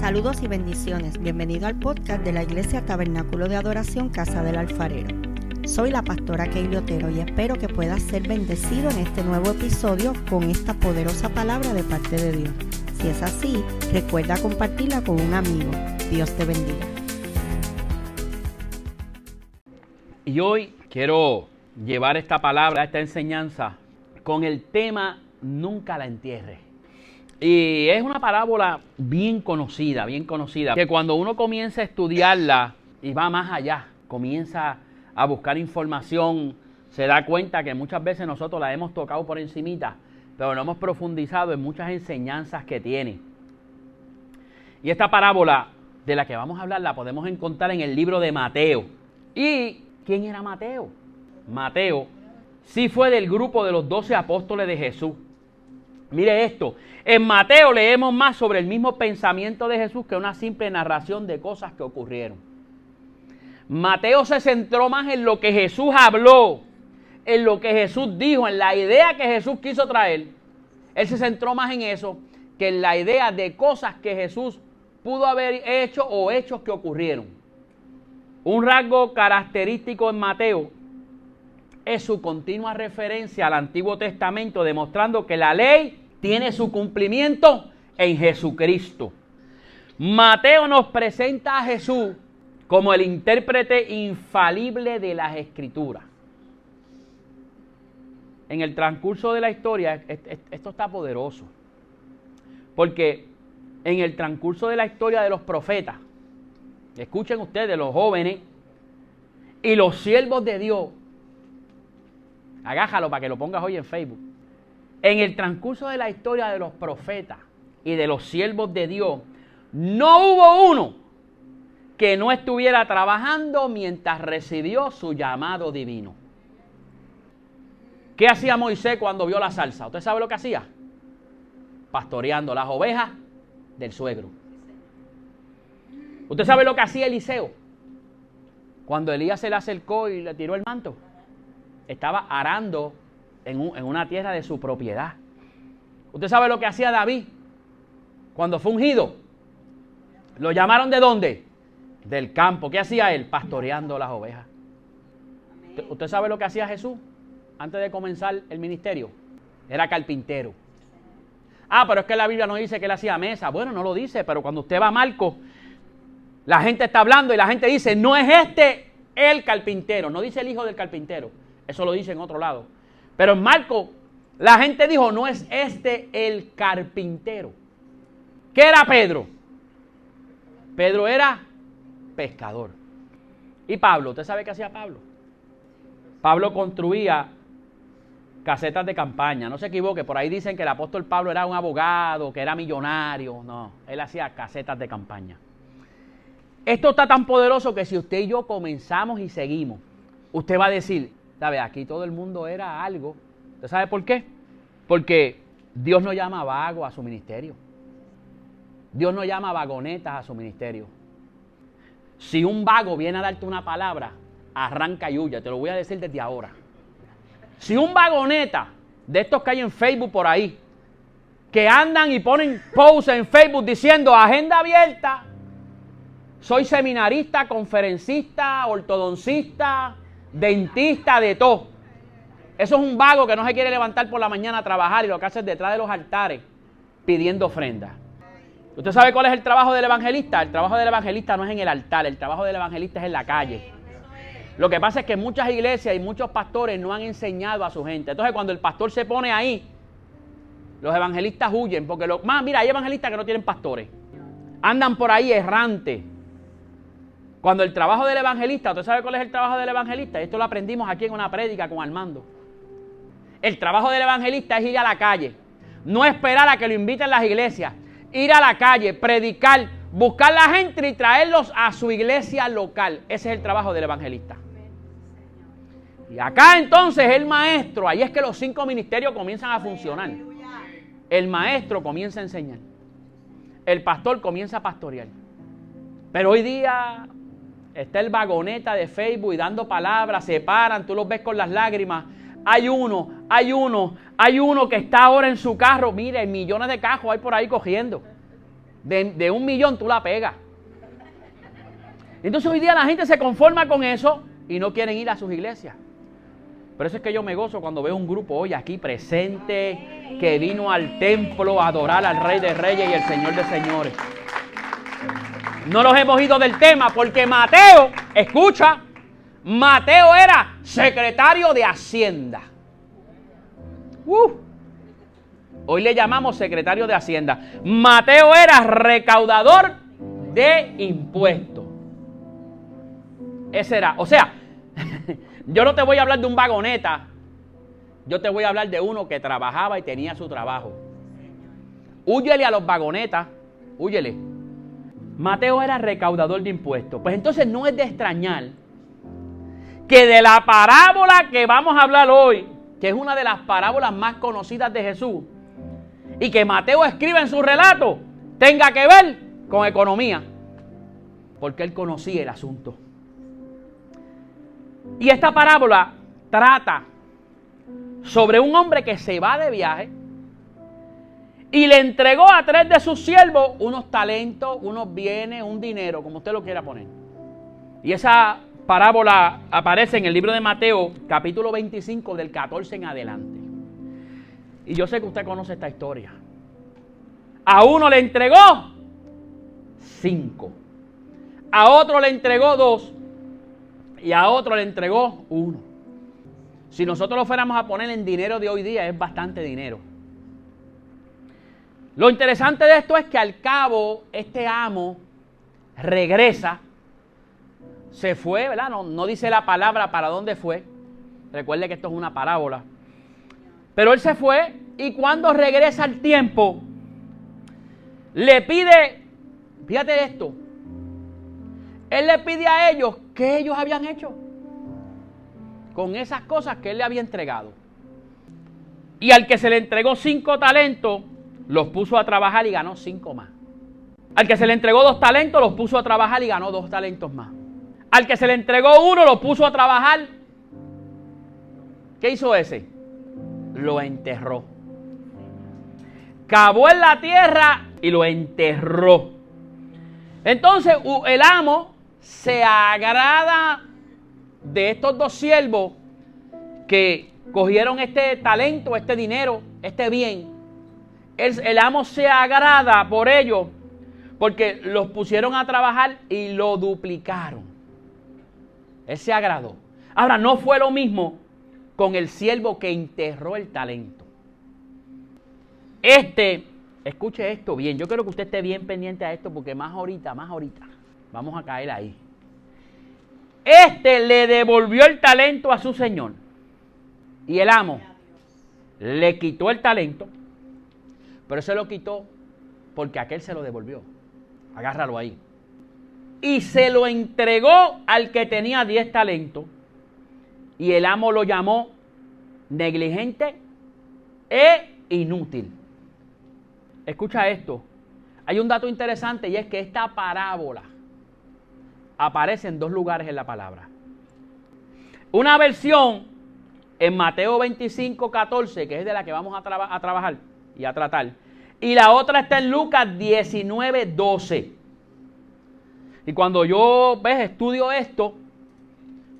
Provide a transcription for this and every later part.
Saludos y bendiciones. Bienvenido al podcast de la Iglesia Tabernáculo de Adoración Casa del Alfarero. Soy la pastora Keili Otero y espero que puedas ser bendecido en este nuevo episodio con esta poderosa palabra de parte de Dios. Si es así, recuerda compartirla con un amigo. Dios te bendiga. Y hoy quiero llevar esta palabra, esta enseñanza, con el tema Nunca la entierre. Y es una parábola bien conocida, bien conocida, que cuando uno comienza a estudiarla y va más allá, comienza a buscar información, se da cuenta que muchas veces nosotros la hemos tocado por encimita, pero no hemos profundizado en muchas enseñanzas que tiene. Y esta parábola de la que vamos a hablar la podemos encontrar en el libro de Mateo. ¿Y quién era Mateo? Mateo sí fue del grupo de los doce apóstoles de Jesús. Mire esto, en Mateo leemos más sobre el mismo pensamiento de Jesús que una simple narración de cosas que ocurrieron. Mateo se centró más en lo que Jesús habló, en lo que Jesús dijo, en la idea que Jesús quiso traer. Él se centró más en eso que en la idea de cosas que Jesús pudo haber hecho o hechos que ocurrieron. Un rasgo característico en Mateo es su continua referencia al Antiguo Testamento, demostrando que la ley tiene su cumplimiento en Jesucristo. Mateo nos presenta a Jesús como el intérprete infalible de las escrituras. En el transcurso de la historia, esto está poderoso, porque en el transcurso de la historia de los profetas, escuchen ustedes, los jóvenes y los siervos de Dios, Agájalo para que lo pongas hoy en Facebook. En el transcurso de la historia de los profetas y de los siervos de Dios, no hubo uno que no estuviera trabajando mientras recibió su llamado divino. ¿Qué hacía Moisés cuando vio la salsa? ¿Usted sabe lo que hacía? Pastoreando las ovejas del suegro. ¿Usted sabe lo que hacía Eliseo? Cuando Elías se le acercó y le tiró el manto estaba arando en, una tierra de su propiedad. ¿Usted sabe lo que hacía David cuando fue ungido? ¿Lo llamaron de dónde? Del campo. ¿Qué hacía él? Pastoreando las ovejas. ¿Usted sabe lo que hacía Jesús antes de comenzar el ministerio? Era carpintero. Ah, pero es que la Biblia no dice que él hacía mesa. Bueno, no lo dice, pero cuando usted va a Marcos, la gente está hablando y la gente dice, no es este el carpintero, no dice el hijo del carpintero. Eso lo dice en otro lado. Pero en Marco, la gente dijo, no es este el carpintero. ¿Qué era Pedro? Pedro era pescador. ¿Y Pablo? ¿Usted sabe qué hacía Pablo? Pablo construía casetas de campaña. No se equivoque, por ahí dicen que el apóstol Pablo era un abogado, que era millonario. No, él hacía casetas de campaña. Esto está tan poderoso que si usted y yo comenzamos y seguimos, usted va a decir, ¿Sabe? Aquí todo el mundo era algo. ¿Usted sabe por qué? Porque Dios no llama vago a su ministerio. Dios no llama vagonetas a su ministerio. Si un vago viene a darte una palabra, arranca y huya. Te lo voy a decir desde ahora. Si un vagoneta de estos que hay en Facebook por ahí, que andan y ponen posts en Facebook diciendo agenda abierta, soy seminarista, conferencista, ortodoncista, dentista de todo. Eso es un vago que no se quiere levantar por la mañana a trabajar y lo que hace es detrás de los altares pidiendo ofrenda. ¿Usted sabe cuál es el trabajo del evangelista? El trabajo del evangelista no es en el altar, el trabajo del evangelista es en la calle. Lo que pasa es que muchas iglesias y muchos pastores no han enseñado a su gente. Entonces cuando el pastor se pone ahí, los evangelistas huyen porque lo, más, mira, hay evangelistas que no tienen pastores. Andan por ahí errantes cuando el trabajo del evangelista, ¿usted sabe cuál es el trabajo del evangelista? Esto lo aprendimos aquí en una prédica con Armando. El trabajo del evangelista es ir a la calle, no esperar a que lo inviten las iglesias, ir a la calle, predicar, buscar la gente y traerlos a su iglesia local. Ese es el trabajo del evangelista. Y acá entonces el maestro, ahí es que los cinco ministerios comienzan a funcionar. El maestro comienza a enseñar. El pastor comienza a pastorear. Pero hoy día Está el vagoneta de Facebook y dando palabras, se paran, tú los ves con las lágrimas. Hay uno, hay uno, hay uno que está ahora en su carro. Mire, millones de cajos hay por ahí cogiendo. de, de un millón tú la pegas. Entonces hoy día la gente se conforma con eso y no quieren ir a sus iglesias. Por eso es que yo me gozo cuando veo un grupo hoy aquí presente que vino al templo a adorar al Rey de Reyes y el Señor de Señores. No los hemos ido del tema porque Mateo, escucha, Mateo era secretario de Hacienda. Uh, hoy le llamamos secretario de Hacienda. Mateo era recaudador de impuestos. Ese era, o sea, yo no te voy a hablar de un vagoneta, yo te voy a hablar de uno que trabajaba y tenía su trabajo. Húyele a los vagonetas, húyele. Mateo era recaudador de impuestos. Pues entonces no es de extrañar que de la parábola que vamos a hablar hoy, que es una de las parábolas más conocidas de Jesús, y que Mateo escribe en su relato, tenga que ver con economía, porque él conocía el asunto. Y esta parábola trata sobre un hombre que se va de viaje y le entregó a tres de sus siervos unos talentos, unos bienes, un dinero, como usted lo quiera poner. Y esa parábola aparece en el libro de Mateo, capítulo 25, del 14 en adelante. Y yo sé que usted conoce esta historia. A uno le entregó cinco. A otro le entregó dos y a otro le entregó uno. Si nosotros lo fuéramos a poner en dinero de hoy día, es bastante dinero. Lo interesante de esto es que al cabo este amo regresa, se fue, ¿verdad? No, no dice la palabra para dónde fue. Recuerde que esto es una parábola. Pero él se fue y cuando regresa al tiempo, le pide, fíjate esto, él le pide a ellos qué ellos habían hecho con esas cosas que él le había entregado. Y al que se le entregó cinco talentos, los puso a trabajar y ganó cinco más. Al que se le entregó dos talentos, los puso a trabajar y ganó dos talentos más. Al que se le entregó uno, lo puso a trabajar. ¿Qué hizo ese? Lo enterró. Cavó en la tierra y lo enterró. Entonces el amo se agrada de estos dos siervos que cogieron este talento, este dinero, este bien. El, amo se agrada por ello porque los pusieron a trabajar y lo duplicaron. Él se agradó. Ahora, no fue lo mismo con el siervo que enterró el talento. Este, escuche esto bien, yo quiero que usted esté bien pendiente a esto porque más ahorita, más ahorita, Vamos a caer ahí. Este le devolvió el talento a su señor. Y el amo le quitó el talento, pero se lo quitó porque aquel se lo devolvió. Agárralo ahí. Y se lo entregó al que tenía 10 talentos. Y el amo lo llamó negligente e inútil. Escucha esto. Hay un dato interesante y es que esta parábola aparece en dos lugares en la palabra. Una versión en Mateo 25, 14, que es de la que vamos a, a trabajar y a tratar. Y la otra está en Lucas 19, 12. Y cuando yo ves, estudio esto,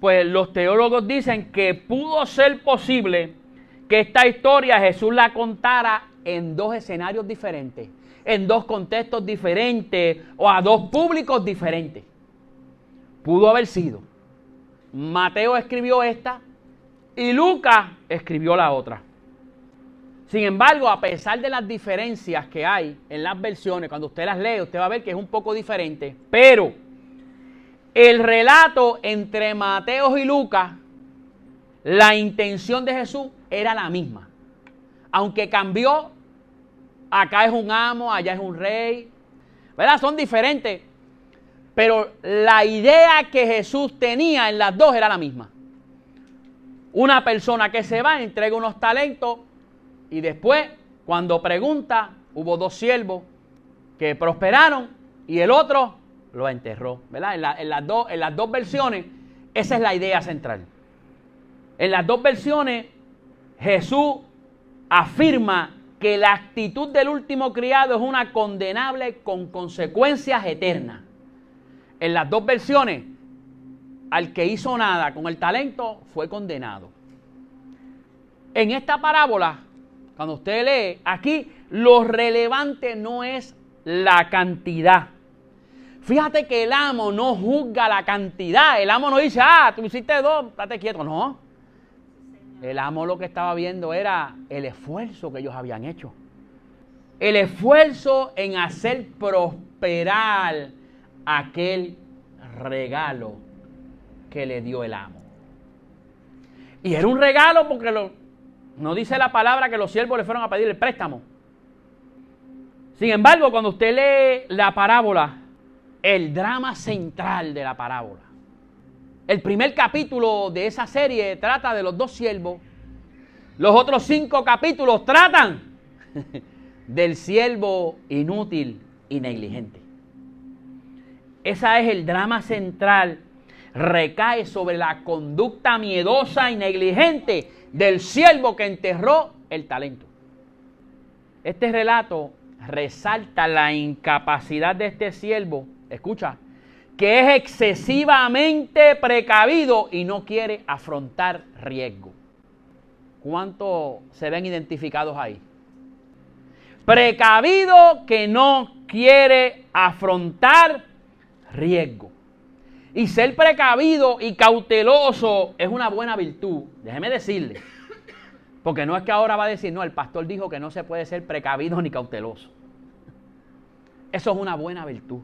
pues los teólogos dicen que pudo ser posible que esta historia Jesús la contara en dos escenarios diferentes, en dos contextos diferentes o a dos públicos diferentes. Pudo haber sido. Mateo escribió esta y Lucas escribió la otra. Sin embargo, a pesar de las diferencias que hay en las versiones, cuando usted las lee, usted va a ver que es un poco diferente. Pero el relato entre Mateo y Lucas, la intención de Jesús era la misma. Aunque cambió, acá es un amo, allá es un rey. ¿Verdad? Son diferentes. Pero la idea que Jesús tenía en las dos era la misma. Una persona que se va, entrega unos talentos y después, cuando pregunta, hubo dos siervos que prosperaron y el otro lo enterró. ¿verdad? En, las en las dos versiones, esa es la idea central. En las dos versiones, Jesús afirma que la actitud del último criado es una condenable con consecuencias eternas. En las dos versiones, al que hizo nada con el talento fue condenado. En esta parábola, cuando usted lee, aquí lo relevante no es la cantidad. Fíjate que el amo no juzga la cantidad. El amo no dice, ah, tú hiciste dos, estate quieto. No. El amo lo que estaba viendo era el esfuerzo que ellos habían hecho. El esfuerzo en hacer prosperar aquel regalo que le dio el amo. Y era un regalo porque lo, no dice la palabra que los siervos le fueron a pedir el préstamo. Sin embargo, cuando usted lee la parábola, el drama central de la parábola, el primer capítulo de esa serie trata de los dos siervos. Los otros cinco capítulos tratan del siervo inútil y negligente. Ese es el drama central. Recae sobre la conducta miedosa y negligente del siervo que enterró el talento. Este relato resalta la incapacidad de este siervo, escucha, que es excesivamente precavido y no quiere afrontar riesgo. ¿Cuántos se ven identificados ahí? Precavido que no quiere afrontar riesgo. Y ser precavido y cauteloso es una buena virtud. Déjeme decirle. Porque no es que ahora va a decir, no, el pastor dijo que no se puede ser precavido ni cauteloso. Eso es una buena virtud.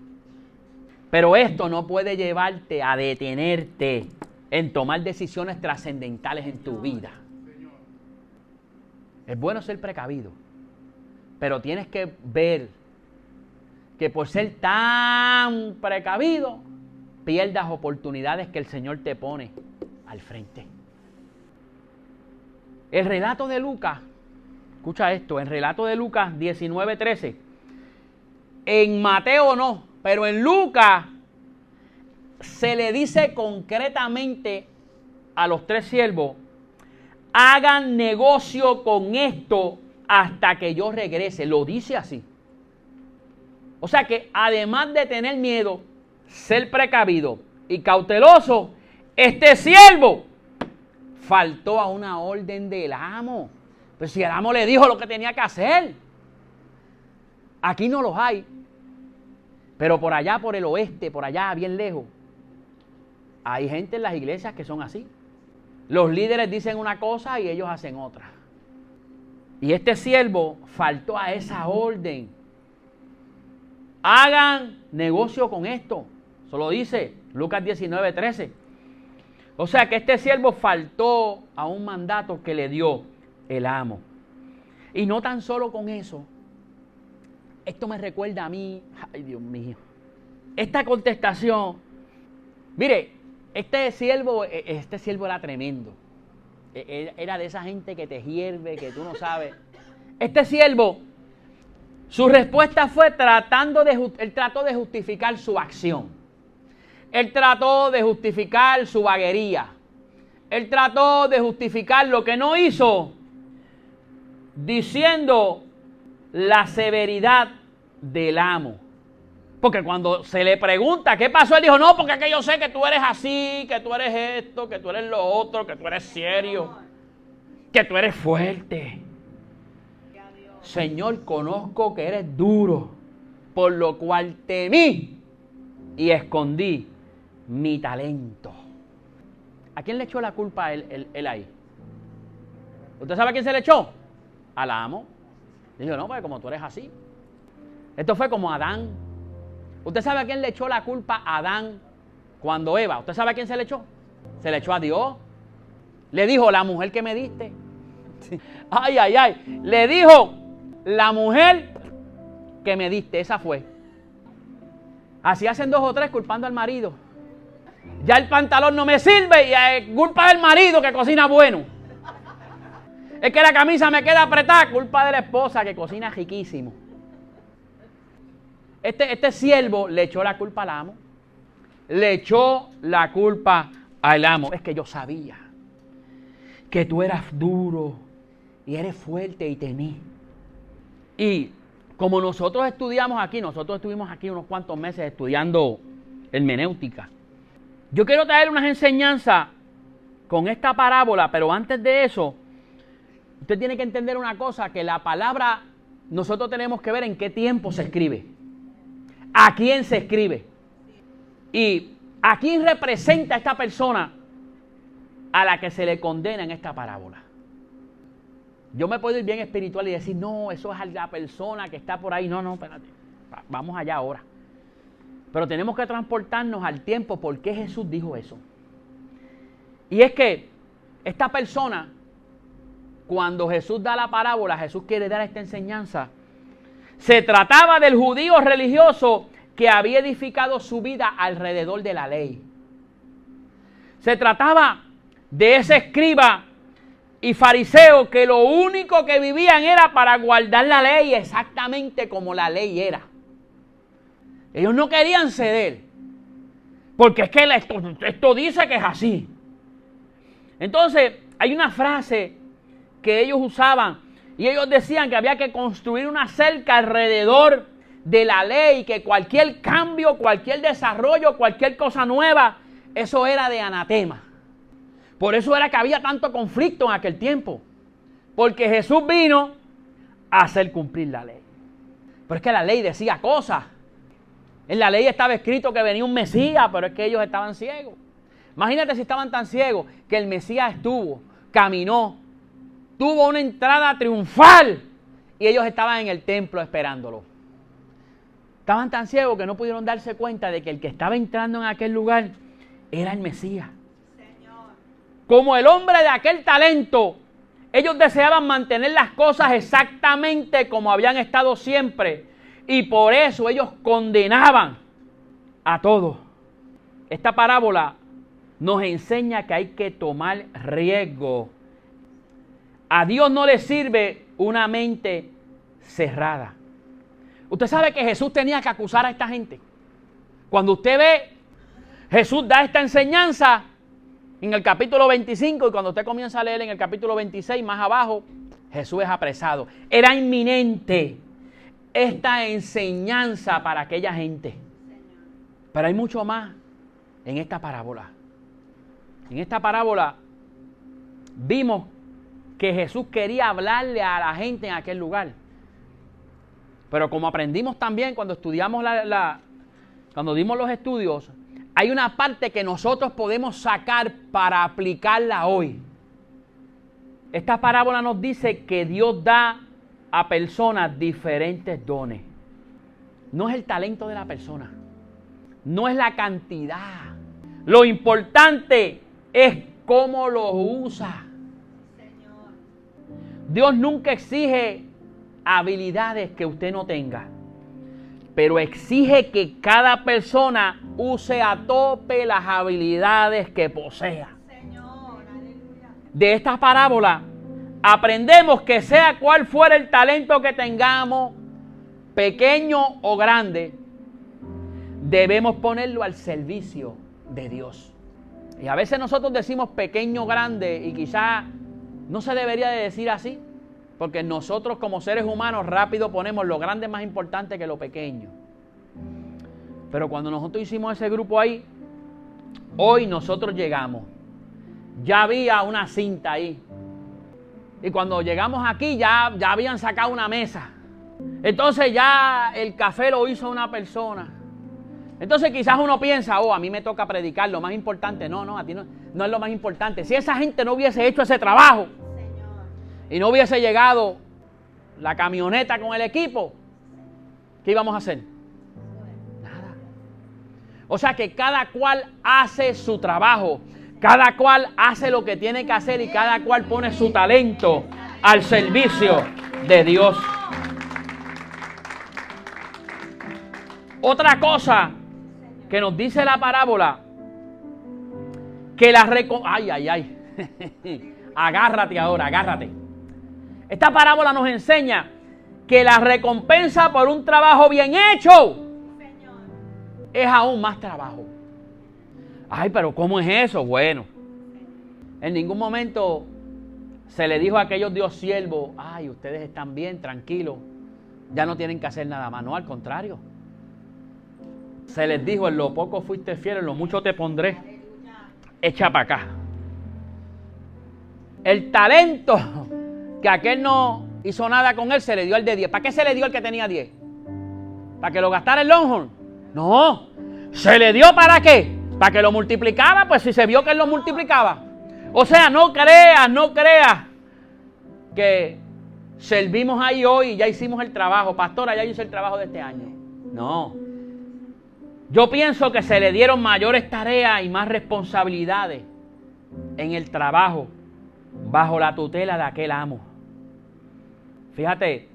Pero esto no puede llevarte a detenerte en tomar decisiones trascendentales en tu vida. Es bueno ser precavido, pero tienes que ver que por ser tan precavido pierdas oportunidades que el Señor te pone al frente. El relato de Lucas, escucha esto, el relato de Lucas 19:13, en Mateo no, pero en Lucas se le dice concretamente a los tres siervos, hagan negocio con esto hasta que yo regrese. Lo dice así. O sea que además de tener miedo, ser precavido y cauteloso, este siervo faltó a una orden del amo. Pues si el amo le dijo lo que tenía que hacer. Aquí no los hay. Pero por allá, por el oeste, por allá, bien lejos, hay gente en las iglesias que son así. Los líderes dicen una cosa y ellos hacen otra. Y este siervo faltó a esa orden. Hagan negocio con esto. Solo dice Lucas 19, 13. O sea que este siervo faltó a un mandato que le dio el amo. Y no tan solo con eso. Esto me recuerda a mí, ay Dios mío. Esta contestación, mire, este siervo, e, este siervo era tremendo. E, e, era de esa gente que te hierve, que tú no sabes. Este siervo, su respuesta fue tratando de, él trató de justificar su acción. Él trató de justificar su vaguería. Él trató de justificar lo que no hizo diciendo la severidad del amo. Porque cuando se le pregunta qué pasó, él dijo, no, porque es que yo sé que tú eres así, que tú eres esto, que tú eres lo otro, que tú eres serio, que tú eres fuerte. Señor, conozco que eres duro, por lo cual temí y escondí mi talento. ¿A quién le echó la culpa a él, ahí? ¿Usted sabe a quién se le echó? Al amo. Dijo, no, pues como tú eres así. Esto fue como Adán. ¿Usted sabe a quién le echó la culpa a Adán cuando Eva? ¿Usted sabe a quién se le echó? Se le echó a Dios. Le dijo, la mujer que me diste. Ay, ay, ay. Le dijo, la mujer que me diste, esa fue. Así hacen dos o tres culpando al marido. Ya el pantalón no me sirve y es culpa del marido que cocina bueno. Es que la camisa me queda apretada, culpa de la esposa que cocina riquísimo. Este, este siervo le echó la culpa al amo. Le echó la culpa al amo. Es que yo sabía que tú eras duro y eres fuerte y temí. Y como nosotros estudiamos aquí, nosotros estuvimos aquí unos cuantos meses estudiando hermenéutica. Yo quiero traer unas enseñanzas con esta parábola, pero antes de eso, usted tiene que entender una cosa, que la palabra nosotros tenemos que ver en qué tiempo se escribe, a quién se escribe y a quién representa esta persona a la que se le condena en esta parábola. Yo me puedo ir bien espiritual y decir, no, eso es la persona que está por ahí. No, no, espérate. Vamos allá ahora. Pero tenemos que transportarnos al tiempo por qué Jesús dijo eso. Y es que esta persona, cuando Jesús da la parábola, Jesús quiere dar esta enseñanza. Se trataba del judío religioso que había edificado su vida alrededor de la ley. Se trataba de ese escriba y fariseo que lo único que vivían era para guardar la ley exactamente como la ley era. Ellos no querían ceder, porque es que esto, dice que es así. Entonces, hay una frase que ellos usaban y ellos decían que había que construir una cerca alrededor de la ley, que cualquier cambio, cualquier desarrollo, cualquier cosa nueva, eso era de anatema. Por eso era que había tanto conflicto en aquel tiempo. Porque Jesús vino a hacer cumplir la ley. Pero es que la ley decía cosas. En la ley estaba escrito que venía un Mesías, pero es que ellos estaban ciegos. Imagínate si estaban tan ciegos que el Mesías estuvo, caminó, tuvo una entrada triunfal y ellos estaban en el templo esperándolo. Estaban tan ciegos que no pudieron darse cuenta de que el que estaba entrando en aquel lugar era el Mesías como el hombre de aquel talento, ellos deseaban mantener las cosas exactamente como habían estado siempre. Y por eso ellos condenaban a todos. Esta parábola nos enseña que hay que tomar riesgo. A Dios no le sirve una mente cerrada. Usted sabe que Jesús tenía que acusar a esta gente. Cuando usted ve, Jesús da esta enseñanza en el capítulo 25 y cuando usted comienza a leer en el capítulo 26 más abajo, Jesús es apresado. Era inminente esta enseñanza para aquella gente. Pero hay mucho más en esta parábola. En esta parábola vimos que Jesús quería hablarle a la gente en aquel lugar. Pero como aprendimos también cuando estudiamos la, cuando dimos los estudios, hay una parte que nosotros podemos sacar para aplicarla hoy. Esta parábola nos dice que Dios da a personas diferentes dones. No es el talento de la persona, no es la cantidad. Lo importante es cómo lo usa. Dios nunca exige habilidades que usted no tenga pero exige que cada persona use a tope las habilidades que posea. De esta parábola aprendemos que sea cual fuera el talento que tengamos, pequeño o grande, debemos ponerlo al servicio de Dios. Y a veces nosotros decimos pequeño, grande, y quizá no se debería de decir así, porque nosotros como seres humanos rápido ponemos lo grande más importante que lo pequeño. Pero cuando nosotros hicimos ese grupo ahí, hoy nosotros llegamos. Ya había una cinta ahí. Y cuando llegamos aquí ya, ya habían sacado una mesa. Entonces ya el café lo hizo una persona. Entonces quizás uno piensa, oh, a mí me toca predicar, lo más importante. No, no, a ti no, no es lo más importante. Si esa gente no hubiese hecho ese trabajo, y no hubiese llegado la camioneta con el equipo, ¿qué íbamos a hacer? Nada. O sea que cada cual hace su trabajo, cada cual hace lo que tiene que hacer y cada cual pone su talento al servicio de Dios. Otra cosa que nos dice la parábola, que la reco... Ay, ay, ay. agárrate ahora, agárrate. Esta parábola nos enseña que la recompensa por un trabajo bien hecho es aún más trabajo. Ay, pero ¿cómo es eso? Bueno, en ningún momento se le dijo a aquellos Dios siervos, ay, ustedes están bien, tranquilos, ya no tienen que hacer nada más. No, al contrario. Se les dijo, en lo poco fuiste fiel, en lo mucho te pondré. Echa para acá. El talento que aquel no hizo nada con él, se le dio el de 10. ¿Para qué se le dio el que tenía 10? ¿Para que lo gastara el Longhorn? No. ¿Se le dio para qué? ¿Para que lo multiplicara? Pues si se vio que él lo multiplicaba. O sea, no creas, no creas que servimos ahí hoy y ya hicimos el trabajo. Pastora, ya hice el trabajo de este año. No. Yo pienso que se le dieron mayores tareas y más responsabilidades en el trabajo bajo la tutela de aquel amo. Fíjate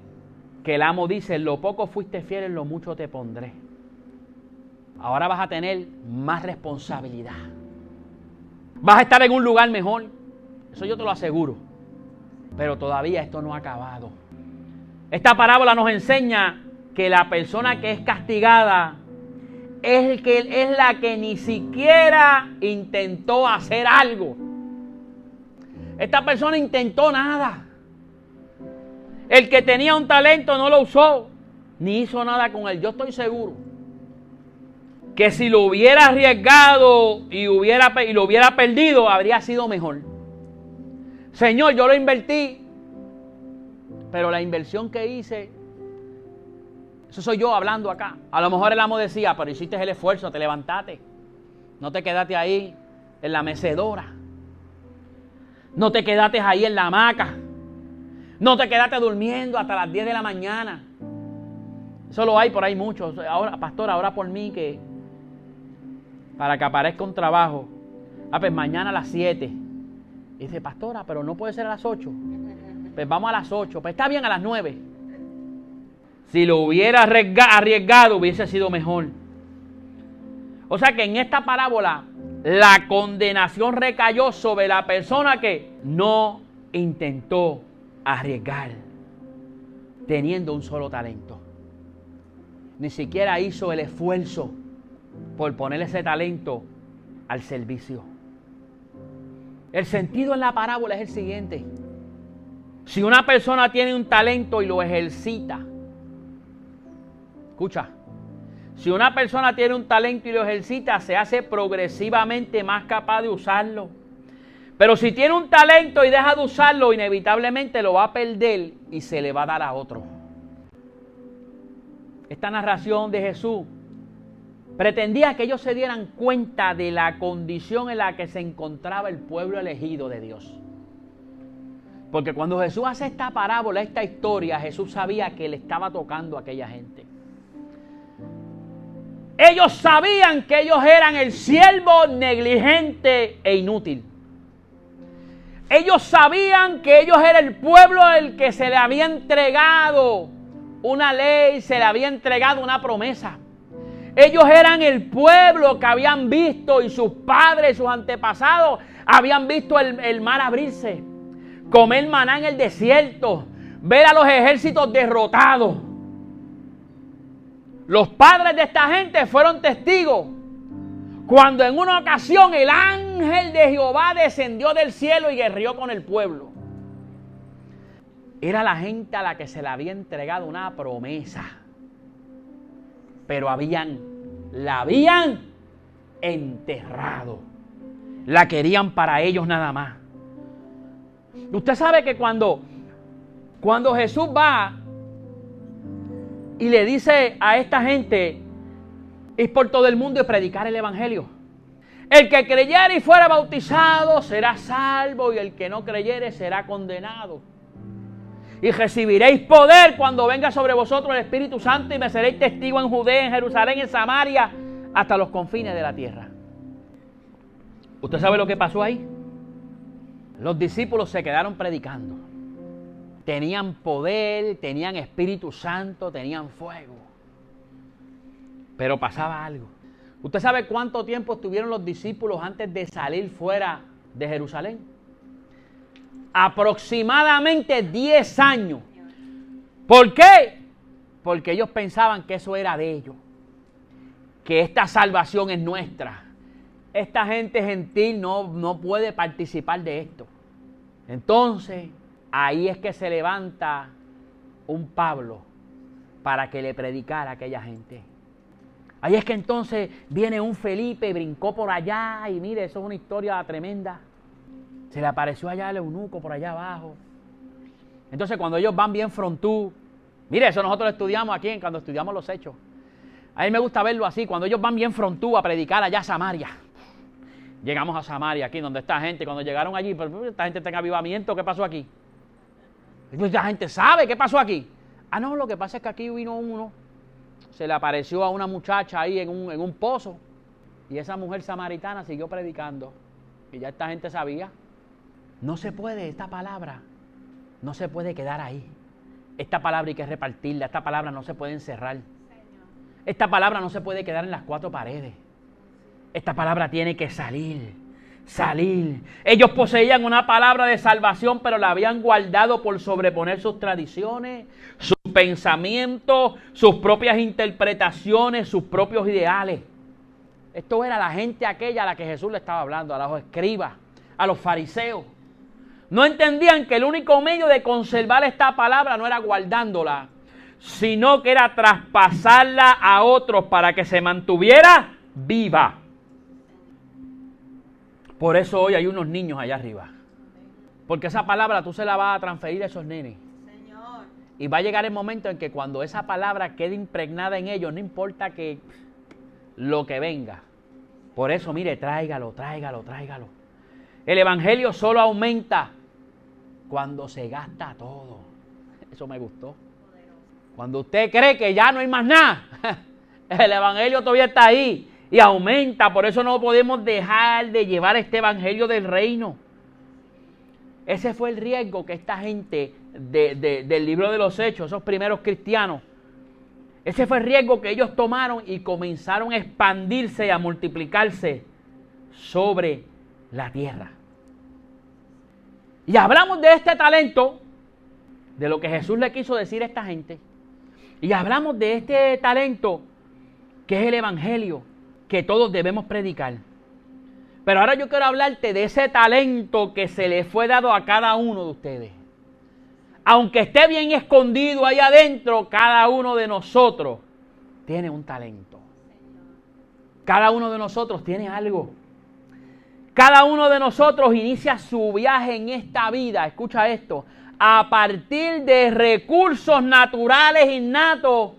que el amo dice, lo poco fuiste fiel, en lo mucho te pondré. Ahora vas a tener más responsabilidad. Vas a estar en un lugar mejor. Eso yo te lo aseguro. Pero todavía esto no ha acabado. Esta parábola nos enseña que la persona que es castigada es, el que, es la que ni siquiera intentó hacer algo. Esta persona intentó nada. El que tenía un talento no lo usó, ni hizo nada con él. Yo estoy seguro que si lo hubiera arriesgado y, hubiera, y lo hubiera perdido, habría sido mejor. Señor, yo lo invertí, pero la inversión que hice, eso soy yo hablando acá. A lo mejor el amo decía, pero hiciste el esfuerzo, te levantaste. No te quedaste ahí en la mecedora. No te quedaste ahí en la hamaca. No te quedaste durmiendo hasta las 10 de la mañana. Eso lo hay por ahí muchos. Ahora, pastor, ahora por mí que para que aparezca un trabajo. Ah, pues mañana a las 7. Y dice, pastora, pero no puede ser a las 8. Pues vamos a las 8. Pues está bien a las 9. Si lo hubiera arriesgado, hubiese sido mejor. O sea que en esta parábola, la condenación recayó sobre la persona que no intentó arriesgar, teniendo un solo talento. Ni siquiera hizo el esfuerzo por poner ese talento al servicio. El sentido en la parábola es el siguiente. Si una persona tiene un talento y lo ejercita, escucha, si una persona tiene un talento y lo ejercita, se hace progresivamente más capaz de usarlo. Pero si tiene un talento y deja de usarlo, inevitablemente lo va a perder y se le va a dar a otro. Esta narración de Jesús Pretendía que ellos se dieran cuenta de la condición en la que se encontraba el pueblo elegido de Dios. Porque cuando Jesús hace esta parábola, esta historia, Jesús sabía que le estaba tocando a aquella gente. Ellos sabían que ellos eran el siervo negligente e inútil. Ellos sabían que ellos eran el pueblo al que se le había entregado una ley, se le había entregado una promesa. Ellos eran el pueblo que habían visto y sus padres, sus antepasados, habían visto el, mar abrirse, comer maná en el desierto, ver a los ejércitos derrotados. Los padres de esta gente fueron testigos cuando en una ocasión el ángel de Jehová descendió del cielo y guerrió con el pueblo. Era la gente a la que se le había entregado una promesa pero habían, la habían enterrado. La querían para ellos nada más. Usted sabe que cuando, cuando Jesús va y le dice a esta gente, ir por todo el mundo y predicar el Evangelio. El que creyere y fuera bautizado será salvo y el que no creyere será condenado y recibiréis poder cuando venga sobre vosotros el Espíritu Santo y me seréis testigo en Judea, en Jerusalén, en Samaria, hasta los confines de la tierra. ¿Usted sabe lo que pasó ahí? Los discípulos se quedaron predicando. Tenían poder, tenían Espíritu Santo, tenían fuego. Pero pasaba algo. ¿Usted sabe cuánto tiempo estuvieron los discípulos antes de salir fuera de Jerusalén? Aproximadamente 10 años. ¿Por qué? Porque ellos pensaban que eso era de ellos, que esta salvación es nuestra. Esta gente gentil no, no puede participar de esto. Entonces, ahí es que se levanta un Pablo para que le predicara a aquella gente. Ahí es que entonces viene un Felipe, brincó por allá y mire, eso es una historia tremenda. Se le apareció allá el eunuco por allá abajo. Entonces cuando ellos van bien frontú, mire, eso nosotros lo estudiamos aquí cuando estudiamos los hechos. A mí me gusta verlo así, cuando ellos van bien frontú a predicar allá a Samaria. Llegamos a Samaria, aquí donde está gente, cuando llegaron allí, esta gente está en avivamiento, ¿qué pasó aquí? Esta gente sabe qué pasó aquí. Ah, no, lo que pasa es que aquí vino uno, se le apareció a una muchacha ahí en un, en un pozo, y esa mujer samaritana siguió predicando. Y ya esta gente sabía. No se puede, esta palabra, no se puede quedar ahí. Esta palabra hay que repartirla, esta palabra no se puede encerrar. Esta palabra no se puede quedar en las cuatro paredes. Esta palabra tiene que salir, salir. Ellos poseían una palabra de salvación, pero la habían guardado por sobreponer sus tradiciones, sus pensamientos, sus propias interpretaciones, sus propios ideales. Esto era la gente aquella a la que Jesús le estaba hablando, a los escribas, a los fariseos. No entendían que el único medio de conservar esta palabra no era guardándola, sino que era traspasarla a otros para que se mantuviera viva. Por eso hoy hay unos niños allá arriba. Porque esa palabra tú se la vas a transferir a esos nenes. Y va a llegar el momento en que cuando esa palabra quede impregnada en ellos, no importa que lo que venga. Por eso, mire, tráigalo, tráigalo, tráigalo. El Evangelio solo aumenta cuando se gasta todo. Eso me gustó. Cuando usted cree que ya no hay más nada, el Evangelio todavía está ahí y aumenta. Por eso no podemos dejar de llevar este Evangelio del reino. Ese fue el riesgo que esta gente del libro de los Hechos, esos primeros cristianos, ese fue el riesgo que ellos tomaron y comenzaron a expandirse y a multiplicarse sobre la tierra. Y hablamos de este talento, de lo que Jesús le quiso decir a esta gente. Y hablamos de este talento que es el Evangelio que todos debemos predicar. Pero ahora yo quiero hablarte de ese talento que se le fue dado a cada uno de ustedes. Aunque esté bien escondido ahí adentro, cada uno de nosotros tiene un talento. Cada uno de nosotros tiene algo. Cada uno de nosotros inicia su viaje en esta vida, escucha esto, a partir de recursos naturales innatos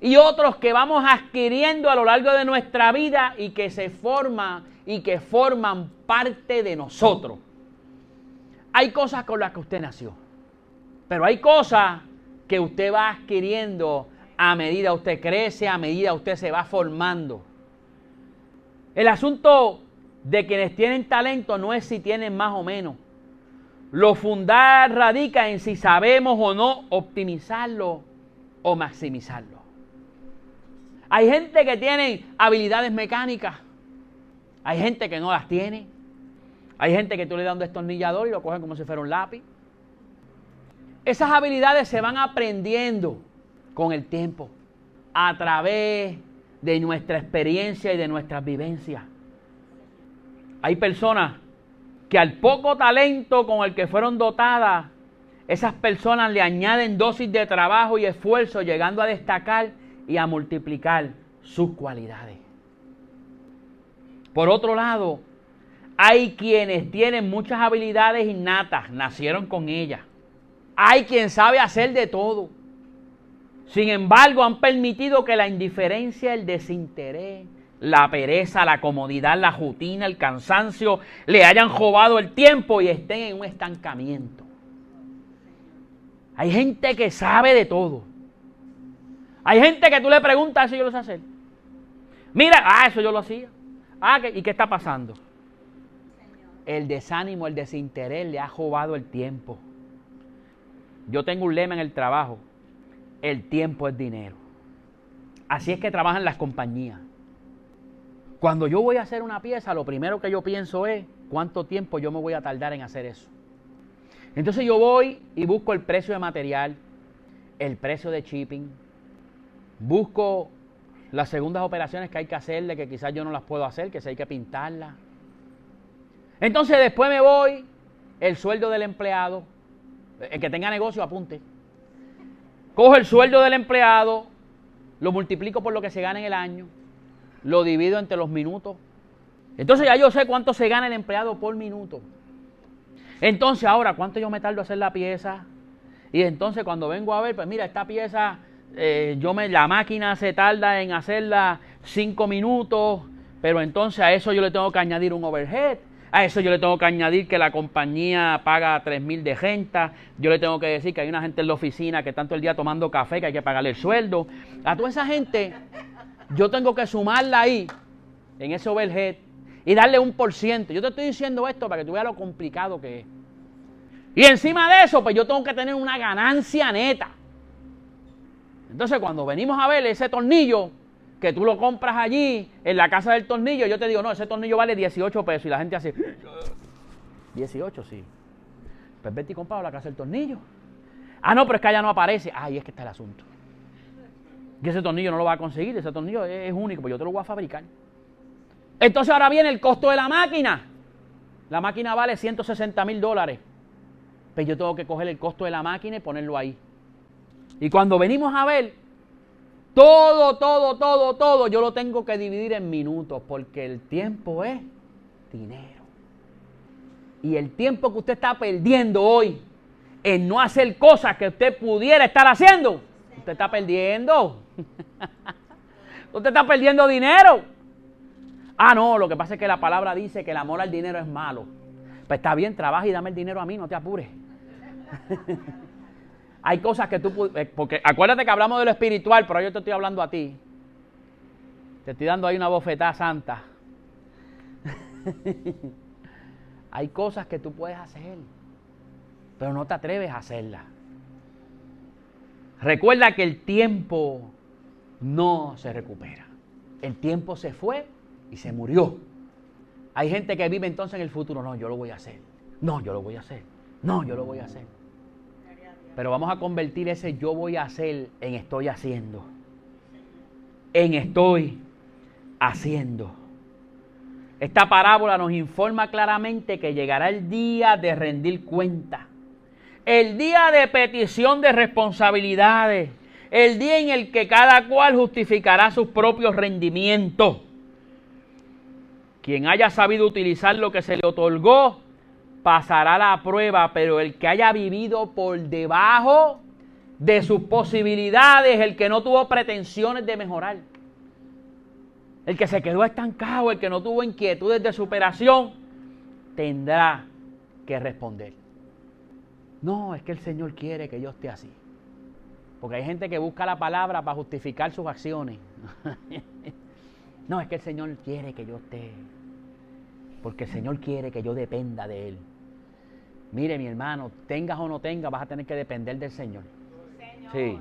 y otros que vamos adquiriendo a lo largo de nuestra vida y que se forman y que forman parte de nosotros. Hay cosas con las que usted nació, pero hay cosas que usted va adquiriendo a medida usted crece, a medida usted se va formando. El asunto de quienes tienen talento no es si tienen más o menos. Lo fundar radica en si sabemos o no optimizarlo o maximizarlo. Hay gente que tiene habilidades mecánicas. Hay gente que no las tiene. Hay gente que tú le das un destornillador y lo cogen como si fuera un lápiz. Esas habilidades se van aprendiendo con el tiempo, a través de nuestra experiencia y de nuestras vivencias. Hay personas que al poco talento con el que fueron dotadas, esas personas le añaden dosis de trabajo y esfuerzo, llegando a destacar y a multiplicar sus cualidades. Por otro lado, hay quienes tienen muchas habilidades innatas, nacieron con ellas. Hay quien sabe hacer de todo. Sin embargo, han permitido que la indiferencia, el desinterés, la pereza, la comodidad, la rutina, el cansancio, le hayan robado el tiempo y estén en un estancamiento. Hay gente que sabe de todo. Hay gente que tú le preguntas, eso yo lo sé hacer. Mira, ah, eso yo lo hacía. Ah, ¿y qué está pasando? El desánimo, el desinterés le ha robado el tiempo. Yo tengo un lema en el trabajo. El tiempo es dinero. Así es que trabajan las compañías. Cuando yo voy a hacer una pieza, lo primero que yo pienso es cuánto tiempo yo me voy a tardar en hacer eso. Entonces yo voy y busco el precio de material, el precio de shipping, Busco las segundas operaciones que hay que hacerle, que quizás yo no las puedo hacer, que si hay que pintarlas. Entonces después me voy, el sueldo del empleado, el que tenga negocio apunte. cojo el sueldo del empleado, lo multiplico por lo que se gana en el año, lo divido entre los minutos. Entonces ya yo sé cuánto se gana el empleado por minuto. Entonces ahora, ¿cuánto yo me tardo hacer la pieza? Y entonces cuando vengo a ver, pues mira, esta pieza, eh, yo me, la máquina se tarda en hacerla cinco minutos, pero entonces a eso yo le tengo que añadir un overhead. A eso yo le tengo que añadir que la compañía paga 3 mil de renta. Yo le tengo que decir que hay una gente en la oficina que tanto el día tomando café que hay que pagarle el sueldo. A toda esa gente yo tengo que sumarla ahí, en ese overhead, y darle un por ciento. Yo te estoy diciendo esto para que tú veas lo complicado que es. Y encima de eso, pues yo tengo que tener una ganancia neta. Entonces, cuando venimos a ver ese tornillo, que tú lo compras allí, en la casa del tornillo, yo te digo, no, ese tornillo vale 18 pesos. Y la gente hace, 18, sí. Pues vete y comprado la casa del tornillo. Ah, no, pero es que allá no aparece. Ahí es que está el asunto. Y ese tornillo no lo va a conseguir, ese tornillo es, único, pues yo te lo voy a fabricar. Entonces ahora viene el costo de la máquina. La máquina vale 160 mil dólares. Pues yo tengo que coger el costo de la máquina y ponerlo ahí. Y cuando venimos a ver, todo, todo, todo, todo, yo lo tengo que dividir en minutos, porque el tiempo es dinero. Y el tiempo que usted está perdiendo hoy en no hacer cosas que usted pudiera estar haciendo, usted está perdiendo. usted está perdiendo dinero. Ah, no, lo que pasa es que la palabra dice que el amor al dinero es malo. Pues está bien, trabaja y dame el dinero a mí, no te apures. Hay cosas que tú... Eh, porque acuérdate que hablamos de lo espiritual, pero yo te estoy hablando a ti. Te estoy dando ahí una bofetada santa. Hay cosas que tú puedes hacer, pero no te atreves a hacerlas. Recuerda que el tiempo no se recupera. El tiempo se fue y se murió. Hay gente que vive entonces en el futuro. No, yo lo voy a hacer. No, yo lo voy a hacer. No, yo lo voy a hacer. Pero vamos a convertir ese yo voy a hacer en estoy haciendo. En estoy haciendo. Esta parábola nos informa claramente que llegará el día de rendir cuenta. El día de petición de responsabilidades. El día en el que cada cual justificará sus propios rendimientos. Quien haya sabido utilizar lo que se le otorgó pasará la prueba, pero el que haya vivido por debajo de sus posibilidades, el que no tuvo pretensiones de mejorar, el que se quedó estancado, el que no tuvo inquietudes de superación, tendrá que responder. No, es que el Señor quiere que yo esté así. Porque hay gente que busca la palabra para justificar sus acciones. no, es que el Señor quiere que yo esté. Porque el Señor quiere que yo dependa de Él. Mire, mi hermano, tengas o no tengas, vas a tener que depender del Señor. Sí.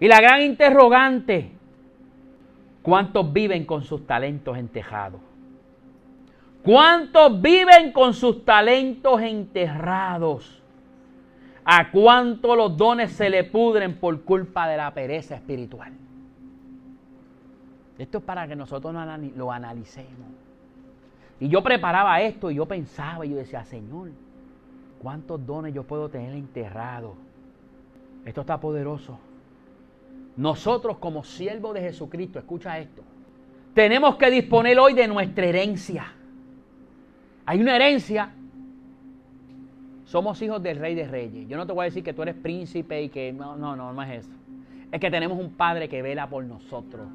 Y la gran interrogante, ¿cuántos viven con sus talentos entejados? ¿Cuántos viven con sus talentos enterrados? ¿A cuántos los dones se le pudren por culpa de la pereza espiritual? Esto es para que nosotros lo analicemos. Y yo preparaba esto y yo pensaba y yo decía, Señor, ¿cuántos dones yo puedo tener enterrados? Esto está poderoso. Nosotros como siervos de Jesucristo, escucha esto, tenemos que disponer hoy de nuestra herencia. Hay una herencia. Somos hijos del rey de reyes. Yo no te voy a decir que tú eres príncipe y que no, no, no, no es eso. Es que tenemos un padre que vela por nosotros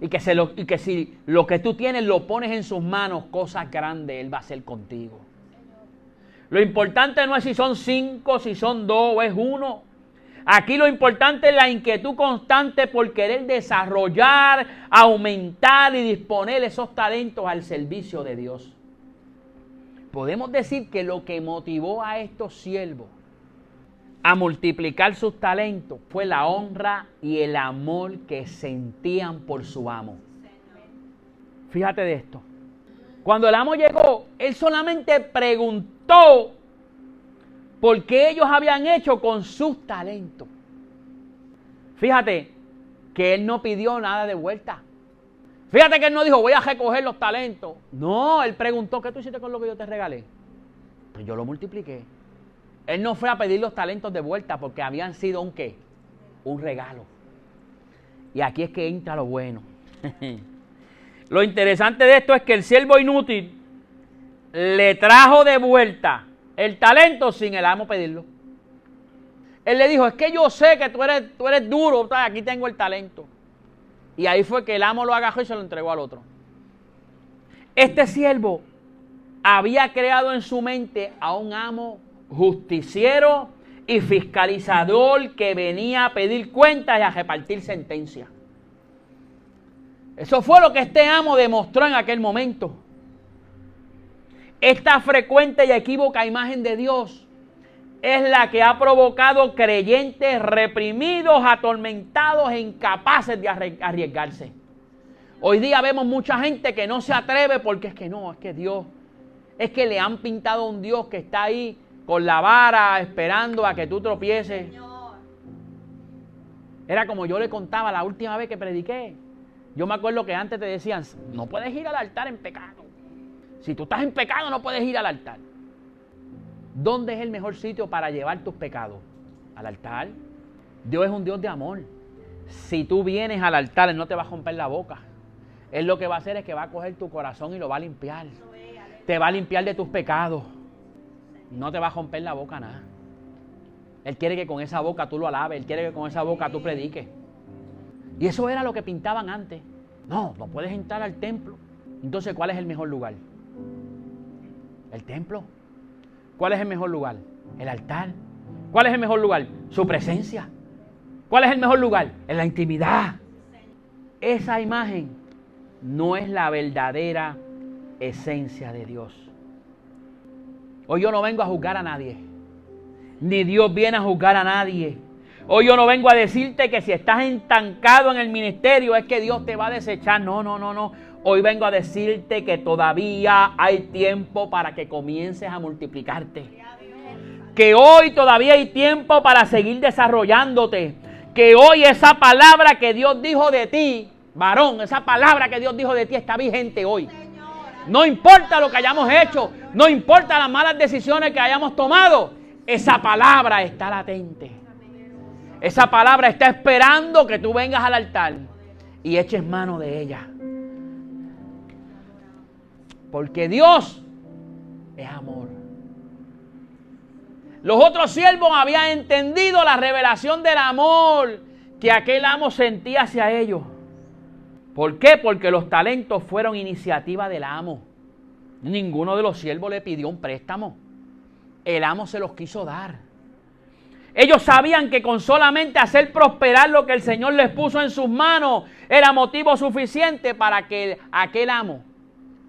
y que, lo, y que si lo que tú tienes lo pones en sus manos, cosas grandes Él va a hacer contigo. Lo importante no es si son cinco, si son dos o es uno. Aquí lo importante es la inquietud constante por querer desarrollar, aumentar y disponer esos talentos al servicio de Dios. Podemos decir que lo que motivó a estos siervos a multiplicar sus talentos fue la honra y el amor que sentían por su amo. Fíjate de esto. Cuando el amo llegó, él solamente preguntó por qué ellos habían hecho con sus talentos. Fíjate que él no pidió nada de vuelta. Fíjate que él no dijo, voy a recoger los talentos. No, él preguntó, ¿qué tú hiciste con lo que yo te regalé? Pues yo lo multipliqué. Él no fue a pedir los talentos de vuelta porque habían sido un qué? Un regalo. Y aquí es que entra lo bueno. lo interesante de esto es que el siervo inútil le trajo de vuelta el talento sin el amo pedirlo. Él le dijo, es que yo sé que tú eres, tú eres duro, aquí tengo el talento. Y ahí fue que el amo lo agajó y se lo entregó al otro. Este siervo había creado en su mente a un amo justiciero y fiscalizador que venía a pedir cuentas y a repartir sentencias. Eso fue lo que este amo demostró en aquel momento. Esta frecuente y equívoca imagen de Dios es la que ha provocado creyentes reprimidos, atormentados e incapaces de arriesgarse. Hoy día vemos mucha gente que no se atreve porque es que no, es que Dios, es que le han pintado a un Dios que está ahí con la vara esperando a que tú tropieces. Era como yo le contaba la última vez que prediqué. Yo me acuerdo que antes te decían, no puedes ir al altar en pecado. Si tú estás en pecado, no puedes ir al altar. ¿Dónde es el mejor sitio para llevar tus pecados? Al altar. Dios es un Dios de amor. Si tú vienes al altar, Él no te va a romper la boca. Él lo que va a hacer es que va a coger tu corazón y lo va a limpiar. Te va a limpiar de tus pecados. No te va a romper la boca nada. Él quiere que con esa boca tú lo alabes. Él quiere que con esa boca tú prediques. Y eso era lo que pintaban antes. No, no puedes entrar al templo. Entonces, ¿cuál es el mejor lugar? El templo. ¿Cuál es el mejor lugar? El altar. ¿Cuál es el mejor lugar? Su presencia. ¿Cuál es el mejor lugar? En la intimidad. Esa imagen no es la verdadera esencia de Dios. Hoy yo no vengo a juzgar a nadie. Ni Dios viene a juzgar a nadie. Hoy yo no vengo a decirte que si estás estancado en el ministerio es que Dios te va a desechar. No, no, no, no. Hoy vengo a decirte que todavía hay tiempo para que comiences a multiplicarte. Que hoy todavía hay tiempo para seguir desarrollándote. Que hoy esa palabra que Dios dijo de ti, varón, esa palabra que Dios dijo de ti está vigente hoy. No importa lo que hayamos hecho, no importa las malas decisiones que hayamos tomado, esa palabra está latente. Esa palabra está esperando que tú vengas al altar y eches mano de ella. Porque Dios es amor. Los otros siervos habían entendido la revelación del amor que aquel amo sentía hacia ellos. ¿Por qué? Porque los talentos fueron iniciativa del amo. Ninguno de los siervos le pidió un préstamo. El amo se los quiso dar. Ellos sabían que con solamente hacer prosperar lo que el Señor les puso en sus manos era motivo suficiente para que aquel amo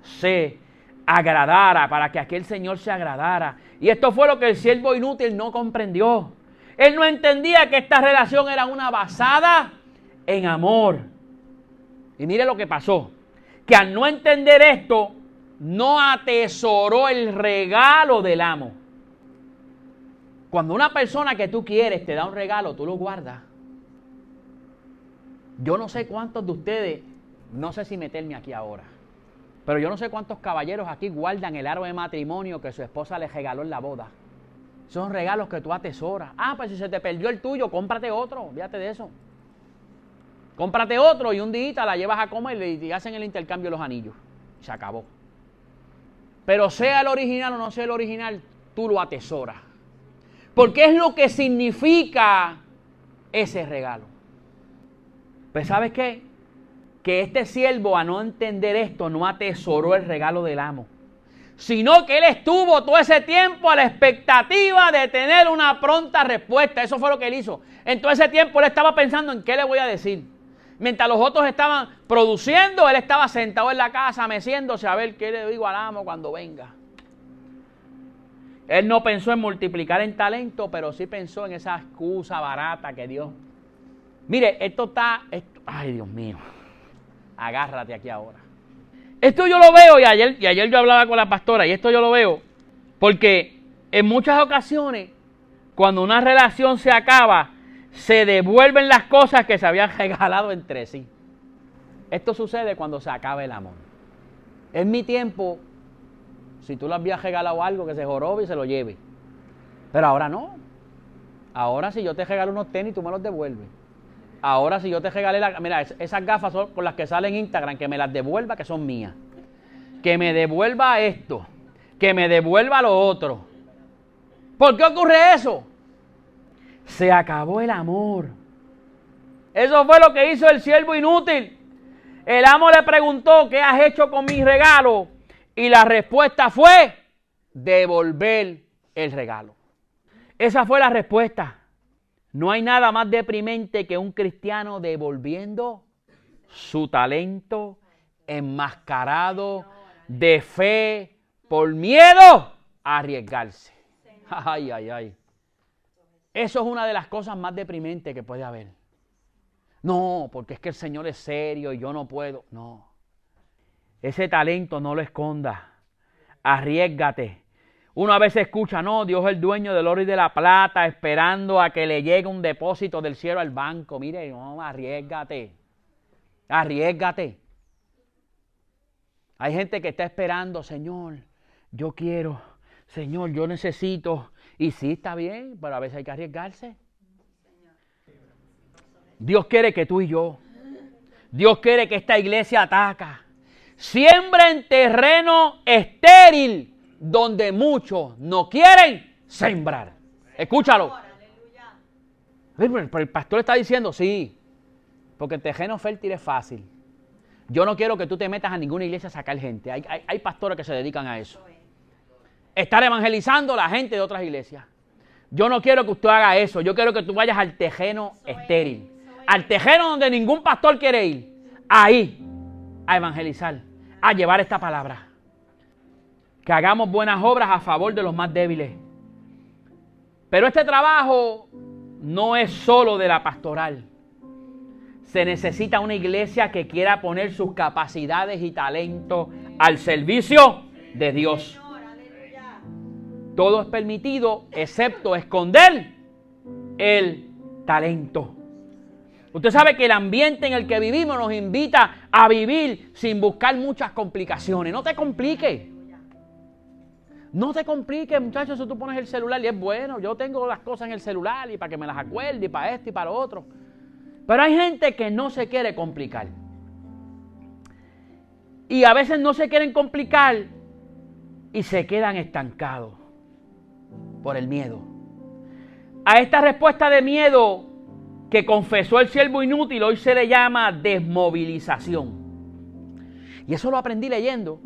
se agradara, para que aquel Señor se agradara. Y esto fue lo que el siervo inútil no comprendió. Él no entendía que esta relación era una basada en amor. Y mire lo que pasó. Que al no entender esto, no atesoró el regalo del amo. Cuando una persona que tú quieres te da un regalo, tú lo guardas. Yo no sé cuántos de ustedes, no sé si meterme aquí ahora, pero yo no sé cuántos caballeros aquí guardan el árbol de matrimonio que su esposa le regaló en la boda. Son regalos que tú atesoras. Ah, pues si se te perdió el tuyo, cómprate otro, fíjate de eso. Cómprate otro y un día la llevas a comer y hacen el intercambio de los anillos. Se acabó. Pero sea el original o no sea el original, tú lo atesoras. Porque es lo que significa ese regalo. Pues sabes qué? Que este siervo a no entender esto no atesoró el regalo del amo. Sino que él estuvo todo ese tiempo a la expectativa de tener una pronta respuesta. Eso fue lo que él hizo. En todo ese tiempo él estaba pensando en qué le voy a decir. Mientras los otros estaban produciendo, él estaba sentado en la casa meciéndose a ver qué le digo al amo cuando venga. Él no pensó en multiplicar en talento, pero sí pensó en esa excusa barata que Dios. Mire, esto está. ay, Dios mío. Agárrate aquí ahora. Esto yo lo veo, y ayer, y ayer yo hablaba con la pastora, y esto yo lo veo, porque en muchas ocasiones, cuando una relación se acaba, se devuelven las cosas que se habían regalado entre sí. Esto sucede cuando se acaba el amor. En mi tiempo, si tú le habías regalado algo, que se jorobe y se lo lleve. Pero ahora no. Ahora si yo te regalo unos tenis, tú me los devuelves. Ahora si yo te regalé la... Mira, esas gafas son con las que salen en Instagram, que me las devuelva, que son mías. Que me devuelva esto. Que me devuelva lo otro. ¿Por qué ocurre eso? Se acabó el amor. Eso fue lo que hizo el siervo inútil. El amo le preguntó, ¿qué has hecho con mi regalo? Y la respuesta fue, devolver el regalo. Esa fue la respuesta. No hay nada más deprimente que un cristiano devolviendo su talento enmascarado de fe por miedo a arriesgarse. Ay, ay, ay. Eso es una de las cosas más deprimentes que puede haber. No, porque es que el Señor es serio y yo no puedo. No. Ese talento no lo esconda. Arriesgate. Uno a veces escucha, no, Dios es el dueño del oro y de la plata, esperando a que le llegue un depósito del cielo al banco. Mire, no, arriesgate. Arriesgate. Hay gente que está esperando, Señor, yo quiero, Señor, yo necesito. Y sí, está bien, pero a veces hay que arriesgarse. Dios quiere que tú y yo, Dios quiere que esta iglesia ataca. Siembra en terreno estéril donde muchos no quieren sembrar. Escúchalo. Pero el pastor está diciendo, sí, porque el terreno fértil es fácil. Yo no quiero que tú te metas a ninguna iglesia a sacar gente. Hay, hay pastores que se dedican a eso. Estar evangelizando a la gente de otras iglesias. Yo no quiero que usted haga eso. Yo quiero que tú vayas al terreno estéril. Al terreno donde ningún pastor quiere ir. Ahí, a evangelizar, a llevar esta palabra que hagamos buenas obras a favor de los más débiles. Pero este trabajo no es solo de la pastoral. Se necesita una iglesia que quiera poner sus capacidades y talentos al servicio de Dios. Todo es permitido excepto esconder el talento. Usted sabe que el ambiente en el que vivimos nos invita a vivir sin buscar muchas complicaciones. No te compliques. No te compliques, muchachos, si tú pones el celular y es bueno. Yo tengo las cosas en el celular y para que me las acuerde y para esto y para lo otro. Pero hay gente que no se quiere complicar. Y a veces no se quieren complicar y se quedan estancados por el miedo. A esta respuesta de miedo que confesó el siervo inútil hoy se le llama desmovilización. Y eso lo aprendí leyendo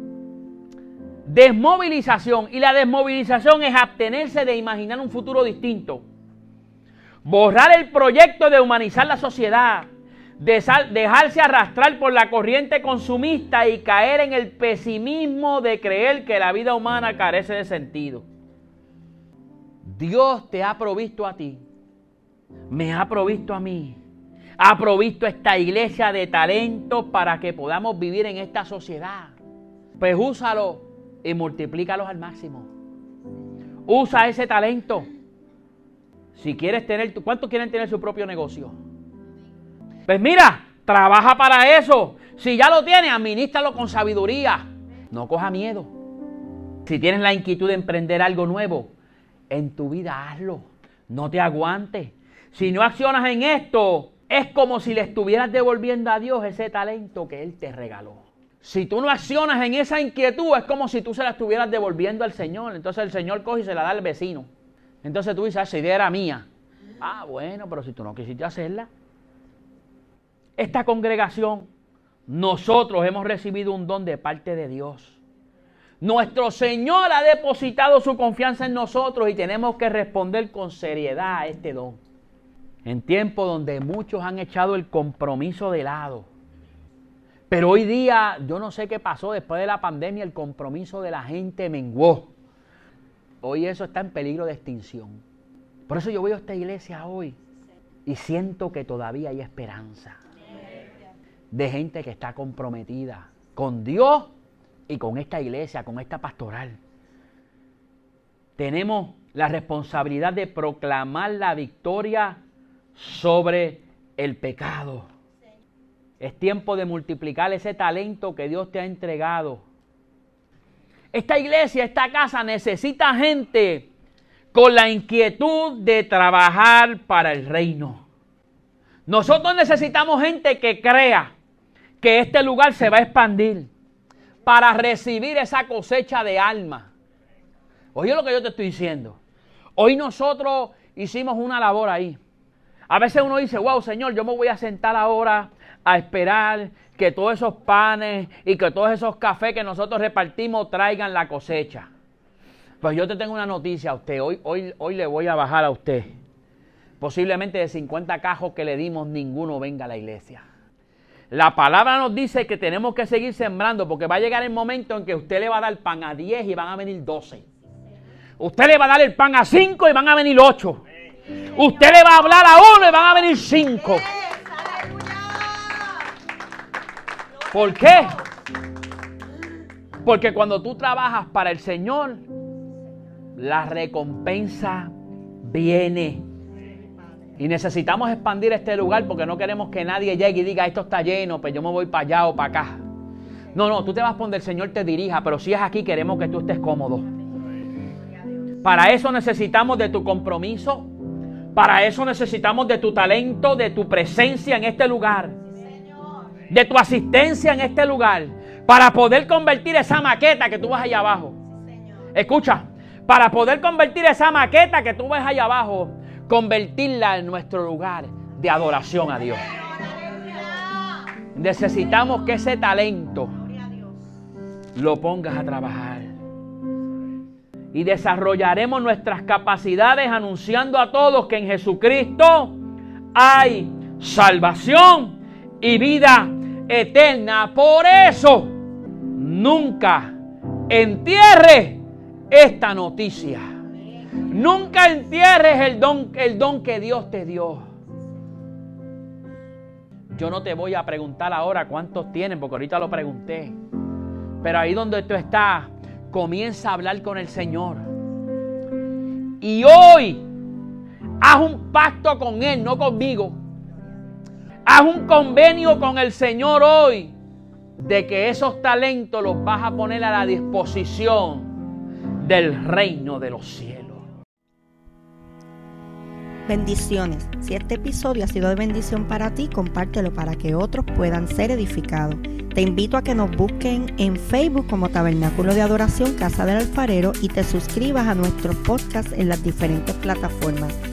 Desmovilización. Y la desmovilización es abstenerse de imaginar un futuro distinto. Borrar el proyecto de humanizar la sociedad. dejarse arrastrar por la corriente consumista y caer en el pesimismo de creer que la vida humana carece de sentido. Dios te ha provisto a ti. Me ha provisto a mí. Ha provisto esta iglesia de talentos para que podamos vivir en esta sociedad. Pues úsalo y multiplícalos al máximo. Usa ese talento. Si quieres tener, ¿cuántos quieren tener su propio negocio? Pues mira, trabaja para eso. Si ya lo tienes, administralo con sabiduría. No coja miedo. Si tienes la inquietud de emprender algo nuevo, en tu vida hazlo. No te aguantes. Si no accionas en esto, es como si le estuvieras devolviendo a Dios ese talento que Él te regaló. Si tú no accionas en esa inquietud, es como si tú se la estuvieras devolviendo al Señor. Entonces el Señor coge y se la da al vecino. Entonces tú dices, ah, esa idea era mía. Ah, bueno, pero si tú no quisiste hacerla. Esta congregación, nosotros hemos recibido un don de parte de Dios. Nuestro Señor ha depositado su confianza en nosotros y tenemos que responder con seriedad a este don. En tiempos donde muchos han echado el compromiso de lado pero hoy día, yo no sé qué pasó después de la pandemia, el compromiso de la gente menguó. Hoy eso está en peligro de extinción. Por eso yo voy a esta iglesia hoy y siento que todavía hay esperanza de gente que está comprometida con Dios y con esta iglesia, con esta pastoral. Tenemos la responsabilidad de proclamar la victoria sobre el pecado. Es tiempo de multiplicar ese talento que Dios te ha entregado. Esta iglesia, esta casa necesita gente con la inquietud de trabajar para el reino. Nosotros necesitamos gente que crea que este lugar se va a expandir para recibir esa cosecha de alma. Oye lo que yo te estoy diciendo. Hoy nosotros hicimos una labor ahí. A veces uno dice, wow, Señor, yo me voy a sentar ahora a esperar que todos esos panes y que todos esos cafés que nosotros repartimos traigan la cosecha. Pues yo te tengo una noticia a usted. Hoy, hoy, hoy le voy a bajar a usted. Posiblemente de 50 cajos que le dimos, ninguno venga a la iglesia. La palabra nos dice que tenemos que seguir sembrando porque va a llegar el momento en que usted le va a dar pan a 10 y van a venir 12. Usted le va a dar el pan a 5 y van a venir 8. Usted le va a hablar a uno y van a venir 5. ¿Por qué? Porque cuando tú trabajas para el Señor, la recompensa viene. Y necesitamos expandir este lugar porque no queremos que nadie llegue y diga, esto está lleno, pues yo me voy para allá o para acá. No, no, tú te vas donde el Señor te dirija, pero si es aquí queremos que tú estés cómodo. Para eso necesitamos de tu compromiso, para eso necesitamos de tu talento, de tu presencia en este lugar, de tu asistencia en este lugar, para poder convertir esa maqueta que tú ves allá abajo. Escucha, para poder convertir esa maqueta que tú ves allá abajo convertirla en nuestro lugar de adoración a Dios. Necesitamos que ese talento lo pongas a trabajar. Y desarrollaremos nuestras capacidades anunciando a todos que en Jesucristo hay salvación y vida eterna. Por eso, nunca entierre esta noticia. Nunca entierres el don, el don que Dios te dio. Yo no te voy a preguntar ahora cuántos tienen, porque ahorita lo pregunté. Pero ahí donde tú estás, comienza a hablar con el Señor. Y hoy, haz un pacto con Él, no conmigo. Haz un convenio con el Señor hoy de que esos talentos los vas a poner a la disposición del reino de los cielos. Bendiciones. Si este episodio ha sido de bendición para ti, compártelo para que otros puedan ser edificados. Te invito a que nos busquen en Facebook como Tabernáculo de Adoración Casa del Alfarero y te suscribas a nuestros podcasts en las diferentes plataformas.